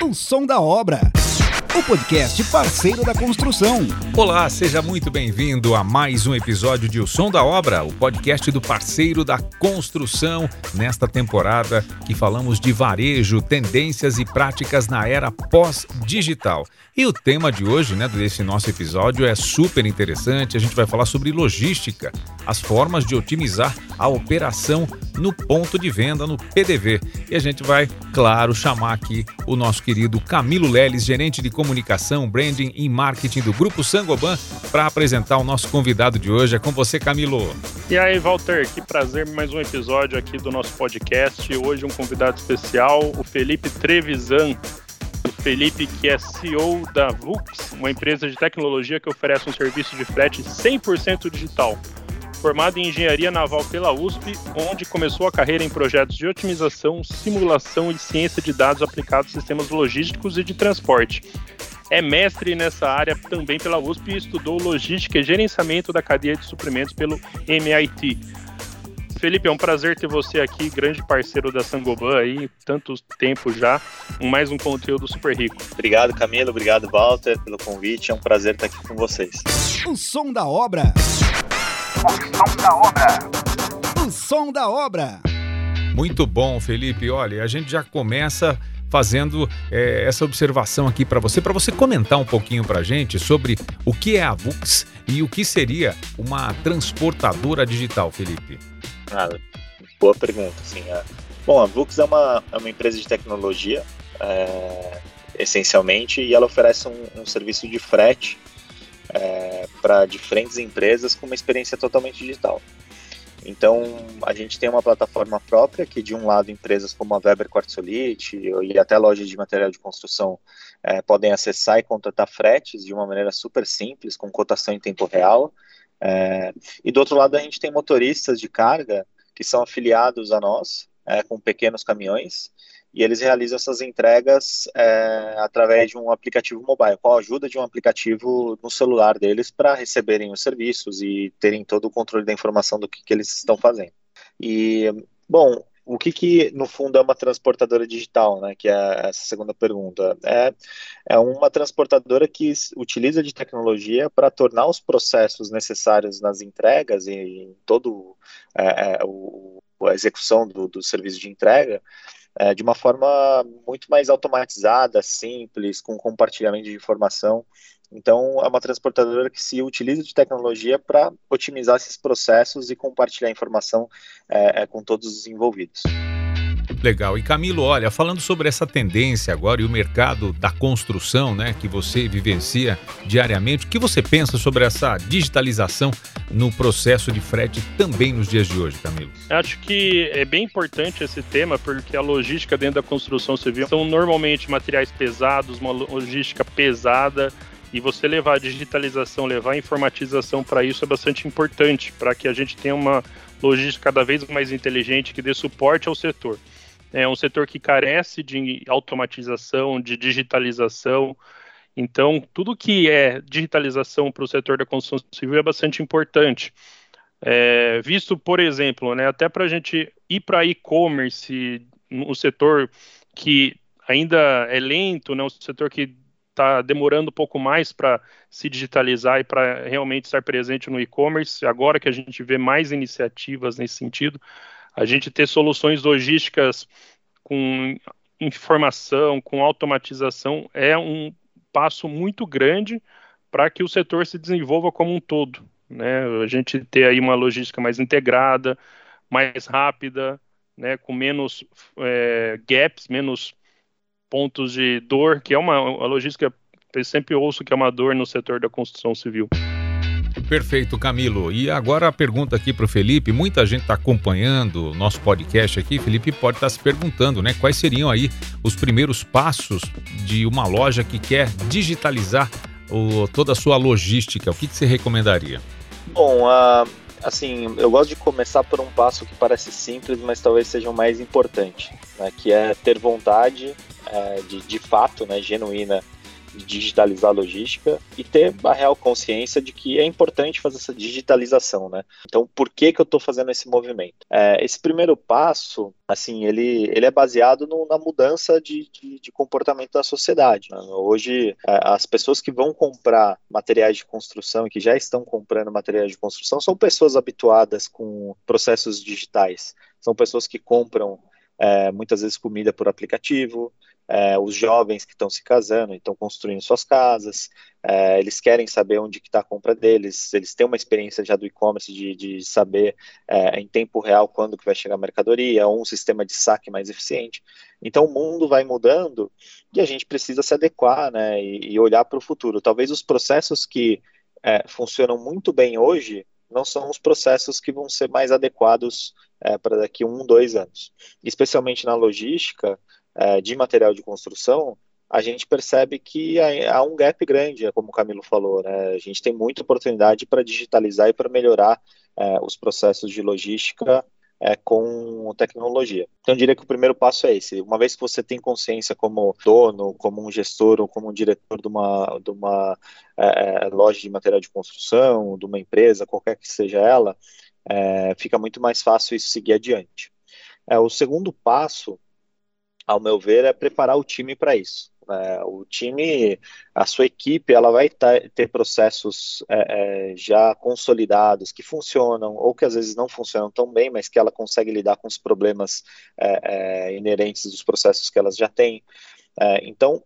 O som da obra o podcast parceiro da construção. Olá, seja muito bem-vindo a mais um episódio de O Som da Obra, o podcast do parceiro da construção, nesta temporada que falamos de varejo, tendências e práticas na era pós-digital. E o tema de hoje, né, desse nosso episódio é super interessante. A gente vai falar sobre logística, as formas de otimizar a operação no ponto de venda, no PDV. E a gente vai, claro, chamar aqui o nosso querido Camilo Leles, gerente de comunicação, branding e marketing do Grupo Sangoban, para apresentar o nosso convidado de hoje. É com você, Camilo. E aí, Walter, que prazer mais um episódio aqui do nosso podcast. Hoje um convidado especial, o Felipe Trevisan. O Felipe, que é CEO da Vux, uma empresa de tecnologia que oferece um serviço de frete 100% digital formado em engenharia naval pela USP, onde começou a carreira em projetos de otimização, simulação e ciência de dados aplicados a sistemas logísticos e de transporte. É mestre nessa área também pela USP e estudou logística e gerenciamento da cadeia de suprimentos pelo MIT. Felipe, é um prazer ter você aqui, grande parceiro da Sangoban aí, tanto tempo já, mais um conteúdo super rico. Obrigado, Camilo, obrigado, Walter, pelo convite, é um prazer estar aqui com vocês. O som da obra. O som da obra. O som da obra. Muito bom, Felipe. Olha, a gente já começa fazendo é, essa observação aqui para você, para você comentar um pouquinho para a gente sobre o que é a Vux e o que seria uma transportadora digital, Felipe. Ah, boa pergunta. Sim, é. Bom, a Vux é uma, é uma empresa de tecnologia, é, essencialmente, e ela oferece um, um serviço de frete é, para diferentes empresas com uma experiência totalmente digital. Então, a gente tem uma plataforma própria que, de um lado, empresas como a Weber Quartzolite e até lojas de material de construção é, podem acessar e contratar fretes de uma maneira super simples, com cotação em tempo real. É, e do outro lado, a gente tem motoristas de carga que são afiliados a nós, é, com pequenos caminhões, e eles realizam essas entregas é, através de um aplicativo mobile, com a ajuda de um aplicativo no celular deles para receberem os serviços e terem todo o controle da informação do que, que eles estão fazendo. E, bom, o que, que no fundo é uma transportadora digital, né? Que é essa segunda pergunta. É, é uma transportadora que utiliza de tecnologia para tornar os processos necessários nas entregas e em todo é, é o, a execução do, do serviço de entrega é, de uma forma muito mais automatizada, simples, com compartilhamento de informação. Então, é uma transportadora que se utiliza de tecnologia para otimizar esses processos e compartilhar informação é, é, com todos os envolvidos. Legal. E Camilo, olha, falando sobre essa tendência agora e o mercado da construção, né, que você vivencia diariamente, o que você pensa sobre essa digitalização no processo de frete também nos dias de hoje, Camilo? Acho que é bem importante esse tema, porque a logística dentro da construção civil são normalmente materiais pesados, uma logística pesada, e você levar a digitalização, levar a informatização para isso é bastante importante, para que a gente tenha uma logística cada vez mais inteligente que dê suporte ao setor é um setor que carece de automatização, de digitalização. Então, tudo que é digitalização para o setor da construção civil é bastante importante. É, visto, por exemplo, né, até para a gente ir para e-commerce, um setor que ainda é lento, né, um setor que está demorando um pouco mais para se digitalizar e para realmente estar presente no e-commerce, agora que a gente vê mais iniciativas nesse sentido, a gente ter soluções logísticas com informação, com automatização, é um passo muito grande para que o setor se desenvolva como um todo. Né? A gente ter aí uma logística mais integrada, mais rápida, né? com menos é, gaps, menos pontos de dor, que é uma, uma logística, eu sempre ouço que é uma dor no setor da construção civil. Perfeito, Camilo. E agora a pergunta aqui para o Felipe. Muita gente está acompanhando o nosso podcast aqui. Felipe pode estar tá se perguntando, né? Quais seriam aí os primeiros passos de uma loja que quer digitalizar o, toda a sua logística? O que, que você recomendaria? Bom, uh, assim, eu gosto de começar por um passo que parece simples, mas talvez seja o mais importante, né? Que é ter vontade uh, de, de fato, né? Genuína digitalizar a logística e ter a real consciência de que é importante fazer essa digitalização, né? Então, por que que eu estou fazendo esse movimento? É, esse primeiro passo, assim, ele, ele é baseado no, na mudança de, de, de, comportamento da sociedade. Né? Hoje, é, as pessoas que vão comprar materiais de construção e que já estão comprando materiais de construção são pessoas habituadas com processos digitais. São pessoas que compram é, muitas vezes comida por aplicativo, é, os jovens que estão se casando, estão construindo suas casas, é, eles querem saber onde está a compra deles, eles têm uma experiência já do e-commerce de, de, saber é, em tempo real quando que vai chegar a mercadoria, ou um sistema de saque mais eficiente. Então o mundo vai mudando e a gente precisa se adequar né, e, e olhar para o futuro. Talvez os processos que é, funcionam muito bem hoje não são os processos que vão ser mais adequados é, para daqui um, dois anos. Especialmente na logística, é, de material de construção, a gente percebe que há um gap grande, é como o Camilo falou, né? A gente tem muita oportunidade para digitalizar e para melhorar é, os processos de logística é, com tecnologia. Então, eu diria que o primeiro passo é esse. Uma vez que você tem consciência como dono, como um gestor ou como um diretor de uma, de uma é, é loja de material de construção, de uma empresa, qualquer que seja ela, é, fica muito mais fácil isso seguir adiante. O segundo passo ao meu ver, é preparar o time para isso. É, o time, a sua equipe, ela vai ter processos é, é, já consolidados que funcionam ou que às vezes não funcionam tão bem, mas que ela consegue lidar com os problemas é, é, inerentes dos processos que elas já têm. É, então,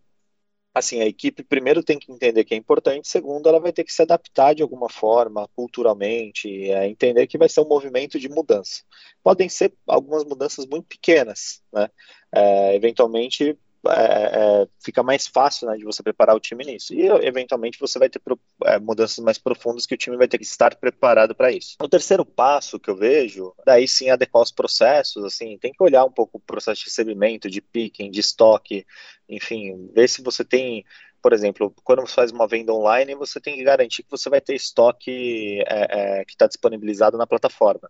assim, a equipe primeiro tem que entender que é importante, segundo, ela vai ter que se adaptar de alguma forma, culturalmente, é, entender que vai ser um movimento de mudança. Podem ser algumas mudanças muito pequenas, né? É, eventualmente é, é, fica mais fácil né, de você preparar o time nisso. E eventualmente você vai ter é, mudanças mais profundas que o time vai ter que estar preparado para isso. O terceiro passo que eu vejo, daí sim adequar os processos, assim, tem que olhar um pouco o processo de recebimento, de picking, de estoque, enfim, ver se você tem por exemplo, quando você faz uma venda online, você tem que garantir que você vai ter estoque é, é, que está disponibilizado na plataforma.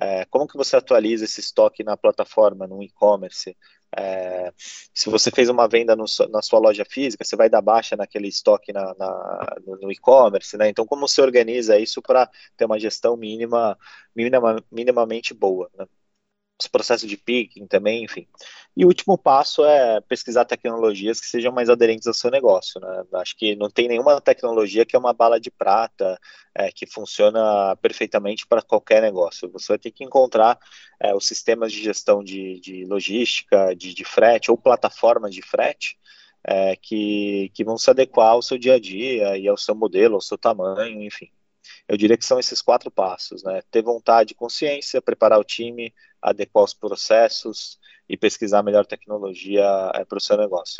É, como que você atualiza esse estoque na plataforma, no e-commerce? É, se você fez uma venda no, na sua loja física, você vai dar baixa naquele estoque na, na, no, e-commerce, né? Então, como você organiza isso para ter uma gestão mínima, minima, minimamente boa, né? Os processos de picking também, enfim. E o último passo é pesquisar tecnologias que sejam mais aderentes ao seu negócio. Né? Acho que não tem nenhuma tecnologia que é uma bala de prata, é, que funciona perfeitamente para qualquer negócio. Você vai ter que encontrar é, os sistemas de gestão de, de logística, de, de, frete, ou plataformas de frete, é, que, que vão se adequar ao seu dia a dia e ao seu modelo, ao seu tamanho, enfim. Eu diria que são esses quatro passos, né? Ter vontade, consciência, preparar o time, adequar os processos e pesquisar a melhor tecnologia é, para o seu negócio.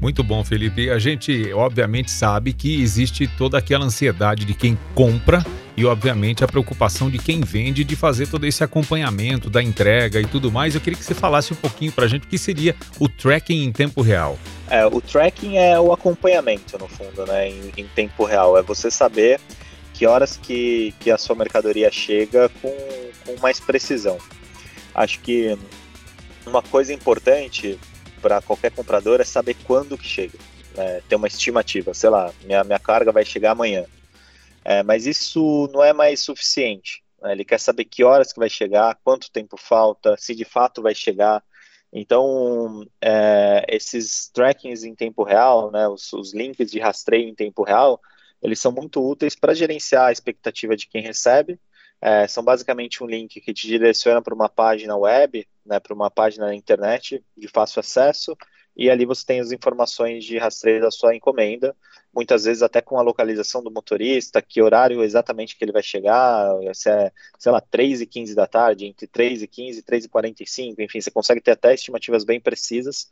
Muito bom, Felipe. A gente, obviamente, sabe que existe toda aquela ansiedade de quem compra e, obviamente, a preocupação de quem vende de fazer todo esse acompanhamento da entrega e tudo mais. Eu queria que você falasse um pouquinho para a gente o que seria o tracking em tempo real. É, o tracking é o acompanhamento, no fundo, né, em, em tempo real. É você saber que horas que, que a sua mercadoria chega com, com mais precisão. Acho que uma coisa importante para qualquer comprador é saber quando que chega, né? ter uma estimativa, sei lá, minha, minha carga vai chegar amanhã. É, mas isso não é mais suficiente. Né? Ele quer saber que horas que vai chegar, quanto tempo falta, se de fato vai chegar. Então, é, esses trackings em tempo real, né, os, os links de rastreio em tempo real, eles são muito úteis para gerenciar a expectativa de quem recebe. É, são basicamente um link que te direciona para uma página web, né, para uma página na internet de fácil acesso, e ali você tem as informações de rastreio da sua encomenda, muitas vezes até com a localização do motorista, que horário exatamente que ele vai chegar, se é, sei lá, 3 e 15 da tarde, entre 3 e 15 e 3 e 45, enfim, você consegue ter até estimativas bem precisas,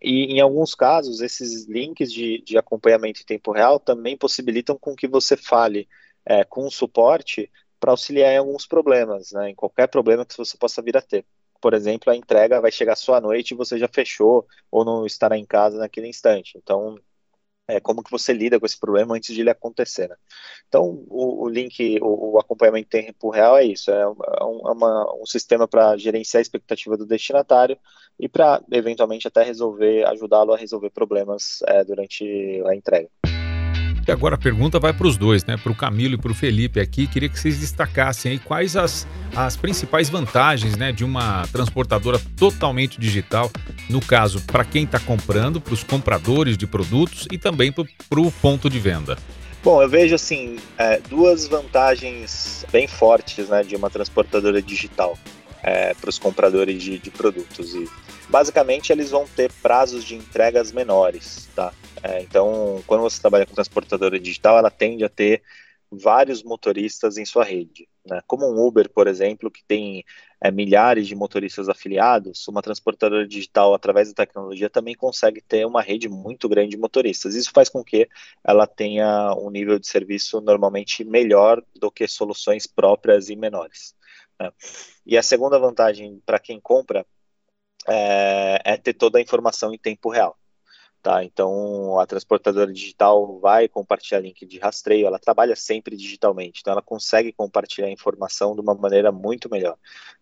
e em alguns casos, esses links de, de acompanhamento em tempo real também possibilitam com que você fale é, com o suporte para auxiliar em alguns problemas, né, em qualquer problema que você possa vir a ter por exemplo, a entrega vai chegar só à noite e você já fechou ou não estará em casa naquele instante. Então, é, como que você lida com esse problema antes de ele acontecer. Né? Então, o, o link, o, o, acompanhamento em tempo real é isso, é, um, é uma, um sistema para gerenciar a expectativa do destinatário e para, eventualmente, até resolver, ajudá-lo a resolver problemas é, durante a entrega. E agora a pergunta vai para os dois, né? Para o Camilo e para o Felipe aqui. Queria que vocês destacassem aí quais as, as principais vantagens né, de uma transportadora totalmente digital, no caso, para quem está comprando, para os compradores de produtos e também para o ponto de venda. Bom, eu vejo assim é, duas vantagens bem fortes né, de uma transportadora digital é, para os compradores de, de produtos. E basicamente eles vão ter prazos de entregas menores, tá? É, então, quando você trabalha com transportadora digital, ela tende a ter vários motoristas em sua rede. Né? Como um Uber, por exemplo, que tem é, milhares de motoristas afiliados, uma transportadora digital, através da tecnologia, também consegue ter uma rede muito grande de motoristas. Isso faz com que ela tenha um nível de serviço normalmente melhor do que soluções próprias e menores. Né? E a segunda vantagem para quem compra é, é ter toda a informação em tempo real. Tá? Então, a transportadora digital vai compartilhar link de rastreio, ela trabalha sempre digitalmente, então ela consegue compartilhar informação de uma maneira muito melhor.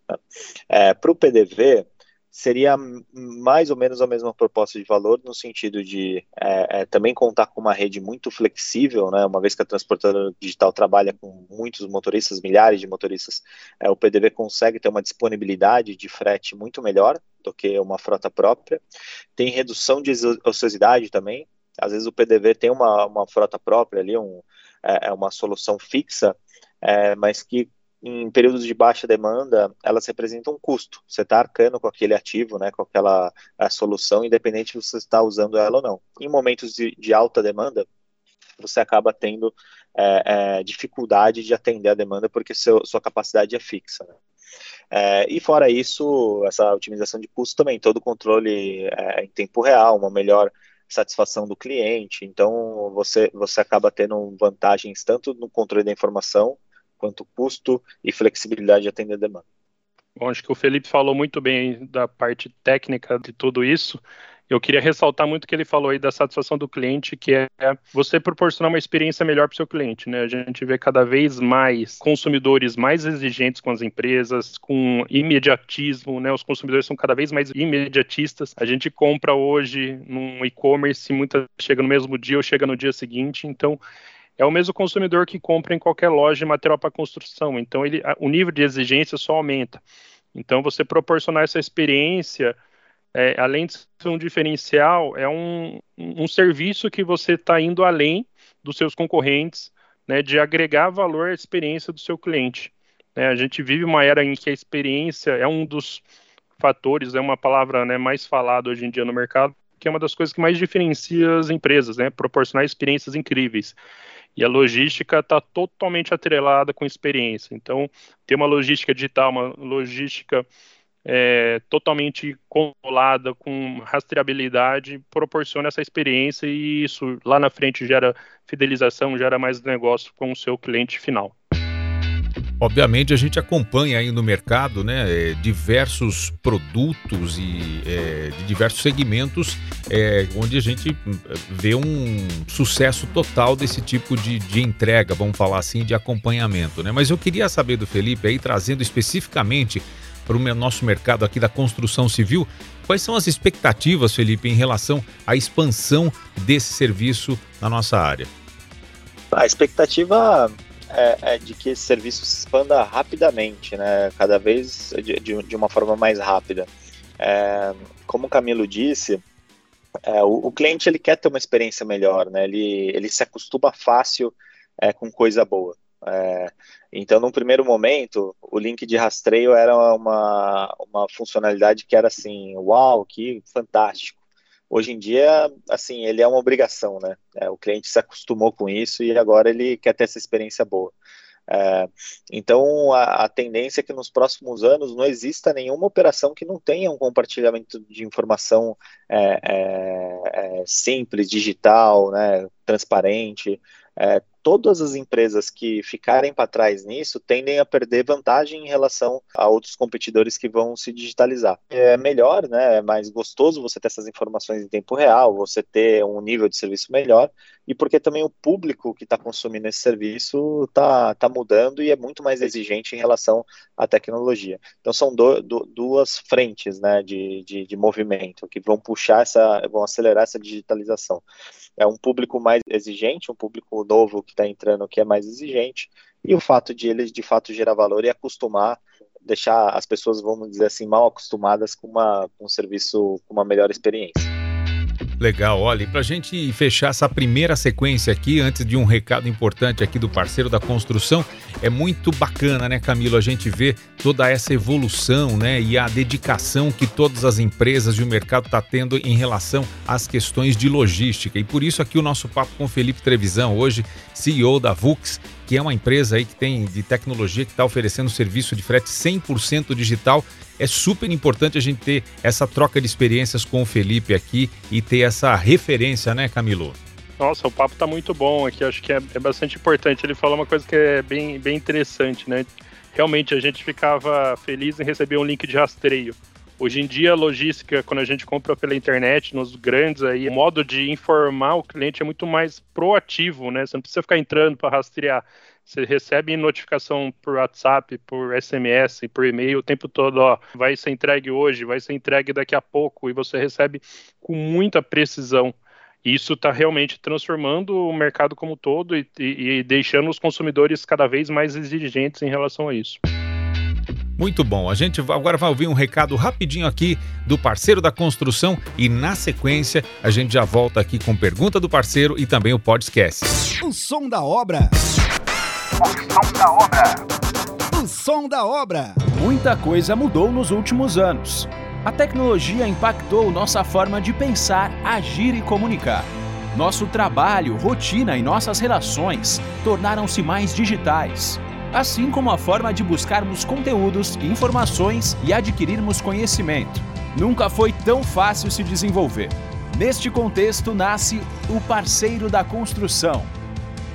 Tá? É, Para o PDV, seria mais ou menos a mesma proposta de valor, no sentido de é, é, também contar com uma rede muito flexível, né, uma vez que a transportadora digital trabalha com muitos motoristas, milhares de motoristas, é, o PDV consegue ter uma disponibilidade de frete muito melhor, do que uma frota própria. Tem redução de ociosidade também. Às vezes o PDV tem uma, uma frota própria ali, um, é, é uma solução fixa, é, mas que em períodos de baixa demanda, elas representam um custo. Você está arcando com aquele ativo, né, com aquela solução, independente se você está usando ela ou não. Em momentos de, de alta demanda, você acaba tendo é, é, dificuldade de atender a demanda porque seu, sua capacidade é fixa. Né? É, e fora isso, essa otimização de custo também, todo o controle é, em tempo real, uma melhor satisfação do cliente. Então, você, você acaba tendo vantagens tanto no controle da informação, quanto custo e flexibilidade de atender a demanda. Bom, acho que o Felipe falou muito bem da parte técnica de tudo isso eu queria ressaltar muito o que ele falou aí da satisfação do cliente, que é você proporcionar uma experiência melhor para o seu cliente. Né? A gente vê cada vez mais consumidores mais exigentes com as empresas, com imediatismo, né? Os consumidores são cada vez mais imediatistas. A gente compra hoje num e-commerce, muita chega no mesmo dia ou chega no dia seguinte. Então, é o mesmo consumidor que compra em qualquer loja de material para construção. Então, ele, o nível de exigência só aumenta. Então, você proporcionar essa experiência é, além de ser um diferencial, é um, um serviço que você está indo além dos seus concorrentes, né, de agregar valor à experiência do seu cliente. É, a gente vive uma era em que a experiência é um dos fatores, é uma palavra né, mais falada hoje em dia no mercado, que é uma das coisas que mais diferencia as empresas, né, proporcionar experiências incríveis. E a logística está totalmente atrelada com experiência. Então, ter uma logística digital, uma logística é, totalmente controlada, com rastreabilidade, proporciona essa experiência e isso lá na frente gera fidelização, gera mais negócio com o seu cliente final. Obviamente a gente acompanha aí no mercado né, é, diversos produtos e é, de diversos segmentos é, onde a gente vê um sucesso total desse tipo de, de entrega, vamos falar assim, de acompanhamento. Né? Mas eu queria saber do Felipe aí, trazendo especificamente para o nosso mercado aqui da construção civil. Quais são as expectativas, Felipe, em relação à expansão desse serviço na nossa área? A expectativa é, é de que esse serviço se expanda rapidamente, né? cada vez de, de, uma forma mais rápida. É, como o Camilo disse, é, o, o, cliente ele quer ter uma experiência melhor, né? ele, ele se acostuma fácil é, com coisa boa. É, então, num primeiro momento, o link de rastreio era uma, uma funcionalidade que era assim, uau, que fantástico. Hoje em dia, assim, ele é uma obrigação, né? É, o cliente se acostumou com isso e agora ele quer ter essa experiência boa. É, então, a, a, tendência é que nos próximos anos não exista nenhuma operação que não tenha um compartilhamento de informação é, é, é simples, digital, né, transparente, é, todas as empresas que ficarem para trás nisso tendem a perder vantagem em relação a outros competidores que vão se digitalizar. É melhor, né? É mais gostoso você ter essas informações em tempo real, você ter um nível de serviço melhor, e porque também o público que está consumindo esse serviço está tá mudando e é muito mais exigente em relação à tecnologia. Então são do, do, duas frentes né, de, de, de movimento que vão puxar essa, vão acelerar essa digitalização. É um público mais exigente, um público novo que está entrando que é mais exigente, e o fato de eles de fato gerar valor e acostumar deixar as pessoas, vamos dizer assim, mal acostumadas com, uma, com um serviço com uma melhor experiência. Legal, olha, para a gente fechar essa primeira sequência aqui, antes de um recado importante aqui do parceiro da construção, é muito bacana, né, Camilo, a gente vê toda essa evolução, né, e a dedicação que todas as empresas e o mercado está tendo em relação às questões de logística. E por isso aqui o nosso papo com Felipe Trevisão, hoje CEO da Vux, que é uma empresa aí que tem de tecnologia que está oferecendo serviço de frete 100% digital. É super importante a gente ter essa troca de experiências com o Felipe aqui e ter essa referência, né, Camilo? Nossa, o papo tá muito bom aqui, acho que é, é bastante importante. Ele falou uma coisa que é bem, bem interessante, né? Realmente a gente ficava feliz em receber um link de rastreio. Hoje em dia, a logística, quando a gente compra pela internet, nos grandes aí, o modo de informar o cliente é muito mais proativo, né? Você não precisa ficar entrando para rastrear. Você recebe notificação por WhatsApp, por SMS, por e-mail o tempo todo, ó, vai ser entregue hoje, vai ser entregue daqui a pouco, e você recebe com muita precisão. Isso está realmente transformando o mercado como todo e, e, e deixando os consumidores cada vez mais exigentes em relação a isso. Muito bom. A gente agora vai ouvir um recado rapidinho aqui do parceiro da construção e na sequência a gente já volta aqui com pergunta do parceiro e também o podcast. O som da obra. O som da obra. O som da obra. Muita coisa mudou nos últimos anos. A tecnologia impactou nossa forma de pensar, agir e comunicar. Nosso trabalho, rotina e nossas relações tornaram-se mais digitais assim como a forma de buscarmos conteúdos, informações e adquirirmos conhecimento. Nunca foi tão fácil se desenvolver. Neste contexto nasce o parceiro da construção,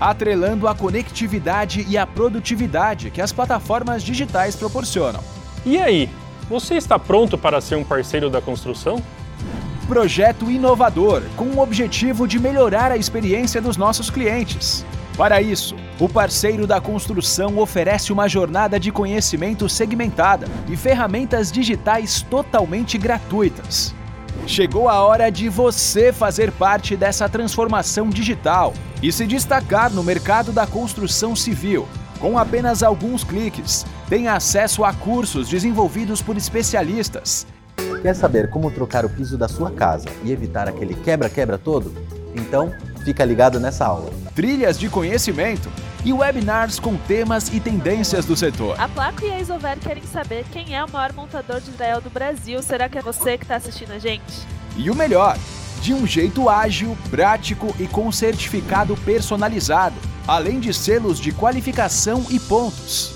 atrelando a conectividade e a produtividade que as plataformas digitais proporcionam. E aí, você está pronto para ser um parceiro da construção? Projeto inovador com o objetivo de melhorar a experiência dos nossos clientes. Para isso, o parceiro da construção oferece uma jornada de conhecimento segmentada e ferramentas digitais totalmente gratuitas. Chegou a hora de você fazer parte dessa transformação digital e se destacar no mercado da construção civil. Com apenas alguns cliques, tem acesso a cursos desenvolvidos por especialistas. Quer saber como trocar o piso da sua casa e evitar aquele quebra-quebra todo? Então, fica ligado nessa aula. Trilhas de conhecimento e webinars com temas e tendências do setor. A Placo e a Isover querem saber quem é o maior montador de Israel do Brasil. Será que é você que está assistindo a gente? E o melhor, de um jeito ágil, prático e com certificado personalizado, além de selos de qualificação e pontos.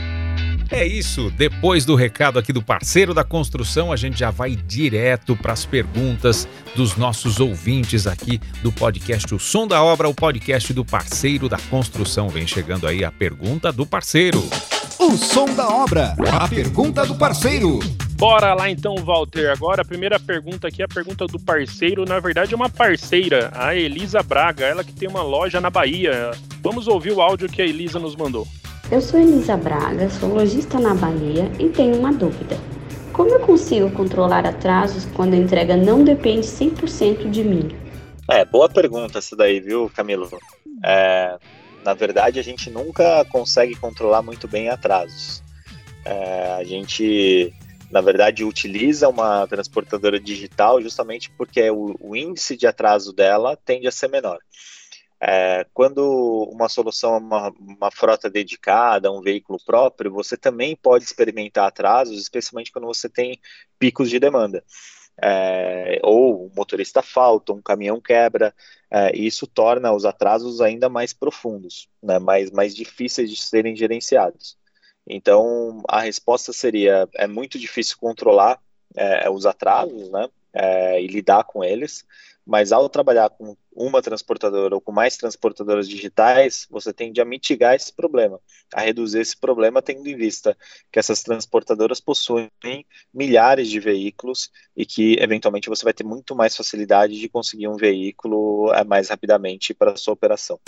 É isso, depois do recado aqui do parceiro da construção, a gente já vai direto para as perguntas dos nossos ouvintes aqui do podcast O Som da Obra, o podcast do parceiro da construção. Vem chegando aí a pergunta do parceiro. O som da obra, a pergunta do parceiro. Bora lá então, Walter. Agora a primeira pergunta aqui é a pergunta do parceiro. Na verdade, é uma parceira, a Elisa Braga, ela que tem uma loja na Bahia. Vamos ouvir o áudio que a Elisa nos mandou. Eu sou Elisa Braga, sou lojista na Bahia e tenho uma dúvida. Como eu consigo controlar atrasos quando a entrega não depende 100% de mim? É, boa pergunta essa daí, viu, Camilo? É, na verdade, a gente nunca consegue controlar muito bem atrasos. É, a gente, na verdade, utiliza uma transportadora digital justamente porque o, o índice de atraso dela tende a ser menor. É, quando uma solução é uma, uma, frota dedicada, um veículo próprio, você também pode experimentar atrasos, especialmente quando você tem picos de demanda. É, ou o motorista falta, um caminhão quebra, é, e isso torna os atrasos ainda mais profundos, né, mais, mais difíceis de serem gerenciados. Então, a resposta seria: é muito difícil controlar é, os atrasos né, é, e lidar com eles, mas ao trabalhar com uma transportadora ou com mais transportadoras digitais, você tende a mitigar esse problema, a reduzir esse problema, tendo em vista que essas transportadoras possuem milhares de veículos e que, eventualmente, você vai ter muito mais facilidade de conseguir um veículo eh, mais rapidamente para a sua operação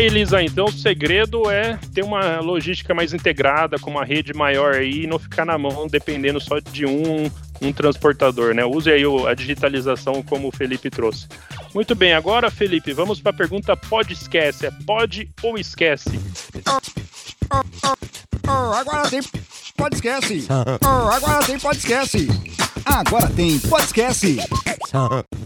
aí, Elisa. Então, o segredo é ter uma logística mais integrada, com uma rede maior aí, e não ficar na mão dependendo só de um, um transportador, né? Use aí a digitalização como o Felipe trouxe. Muito bem, agora, Felipe, vamos para a pergunta pode esquece. É pode ou esquece? Oh, oh, oh, agora tem pode esquece. agora tem pode esquece. Agora tem pode esquece.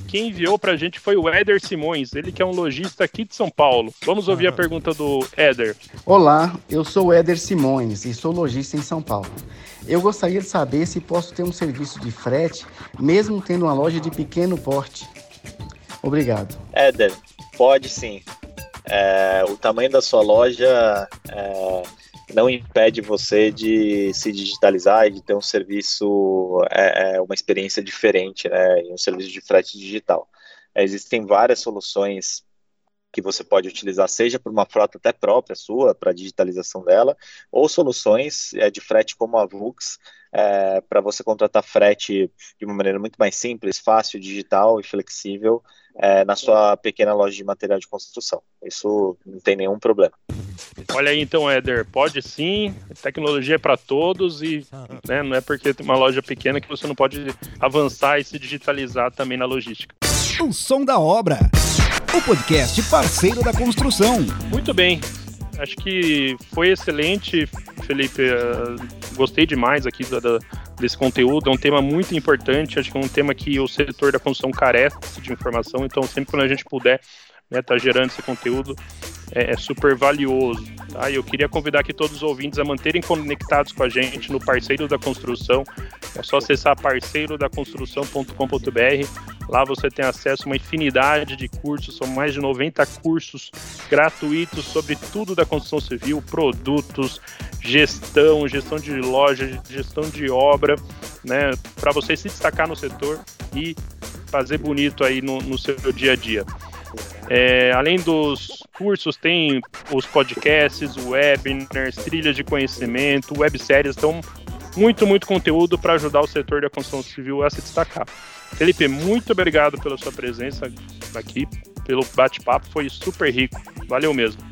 Quem enviou pra gente foi o Éder Simões, ele que é um lojista aqui de São Paulo. Vamos ouvir a pergunta do Éder. Olá, eu sou o Éder Simões e sou lojista em São Paulo. Eu gostaria de saber se posso ter um serviço de frete, mesmo tendo uma loja de pequeno porte. Obrigado. Éder, pode sim. É, o tamanho da sua loja é, não impede você de se digitalizar e de ter um serviço, é, é uma experiência diferente, né, um serviço de frete digital. Existem várias soluções que você pode utilizar, seja para uma frota até própria sua, para digitalização dela, ou soluções é, de frete como a Vux, é, para você contratar frete de uma maneira muito mais simples, fácil, digital e flexível é, na sua pequena loja de material de construção. Isso não tem nenhum problema. Olha aí então, Éder, pode sim, tecnologia é para todos e né, não é porque tem uma loja pequena que você não pode avançar e se digitalizar também na logística. O som da obra, o podcast parceiro da construção. Muito bem, acho que foi excelente, Felipe. Gostei demais aqui da, da, desse conteúdo. É um tema muito importante. Acho que é um tema que o setor da construção carece de informação. Então, sempre quando a gente puder né, tá gerando esse conteúdo é, é, super valioso. Tá? E eu queria convidar aqui todos os ouvintes a manterem conectados com a gente no Parceiro da Construção. É só acessar parceirodaconstrução.com.br. Lá você tem acesso a uma infinidade de cursos, são mais de 90 cursos gratuitos sobre tudo da construção civil, produtos, gestão, gestão de loja, gestão de obra, né, para você se destacar no setor e fazer bonito aí no, no seu dia a dia. É, além dos cursos, tem os podcasts, webinars, trilhas de conhecimento, webséries, então muito, muito conteúdo para ajudar o setor da construção civil a se destacar. Felipe, muito obrigado pela sua presença aqui, pelo bate-papo, foi super rico. Valeu mesmo.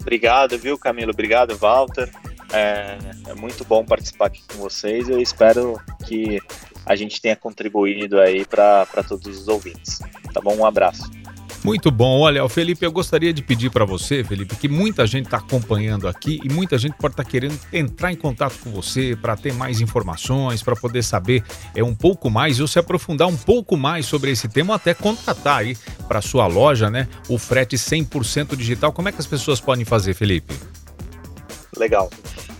Obrigado, viu, Camilo? Obrigado, Walter. É, é muito bom participar aqui com vocês. Eu espero que a gente tenha contribuído aí para todos os ouvintes. Tá bom? Um abraço. Muito bom. Olha, Felipe, eu gostaria de pedir para você, Felipe, que muita gente está acompanhando aqui e muita gente pode estar tá querendo entrar em contato com você para ter mais informações, para poder saber é, um pouco mais ou se aprofundar um pouco mais sobre esse tema, ou até contratar aí para sua loja, né, o frete 100% digital. Como é que as pessoas podem fazer, Felipe? Legal.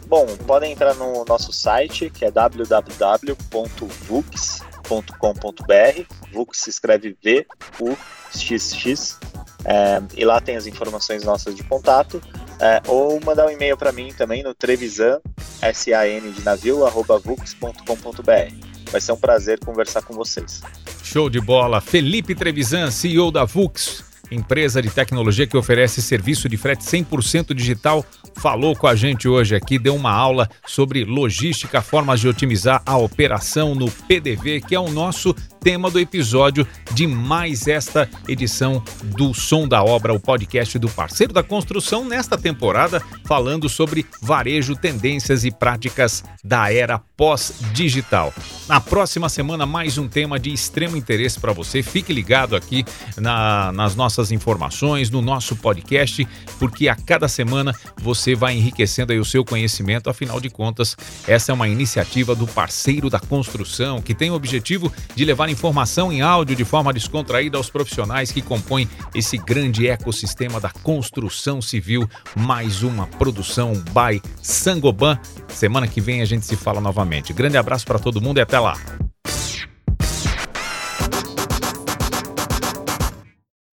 Bom, podem entrar no nosso site, que é www.vux.com.br. Vux se escreve V-U-X-X. É, e lá tem as informações nossas de contato. É, ou mandar um e-mail para mim também no Trevisan, S-A-N de navio, arroba vux.com.br. Vai ser um prazer conversar com vocês. Show de bola. Felipe Trevisan, CEO da Vux empresa de tecnologia que oferece serviço de frete 100% digital, falou com a gente hoje aqui, deu uma aula sobre logística, formas de otimizar a operação no PDV, que é o nosso tema do episódio de mais esta edição do Som da Obra, o podcast do parceiro da construção, nesta temporada, falando sobre varejo, tendências e práticas da era pós-digital. Na próxima semana, mais um tema de extremo interesse para você. Fique ligado aqui na, nas nossas informações, no nosso podcast, porque a cada semana você vai enriquecendo aí o seu conhecimento. Afinal de contas, essa é uma iniciativa do parceiro da construção que tem o objetivo de levar informação em áudio de forma descontraída aos profissionais que compõem esse grande ecossistema da construção civil. Mais uma produção by Sangoban. Semana que vem a gente se fala novamente. Grande abraço para todo mundo e até lá.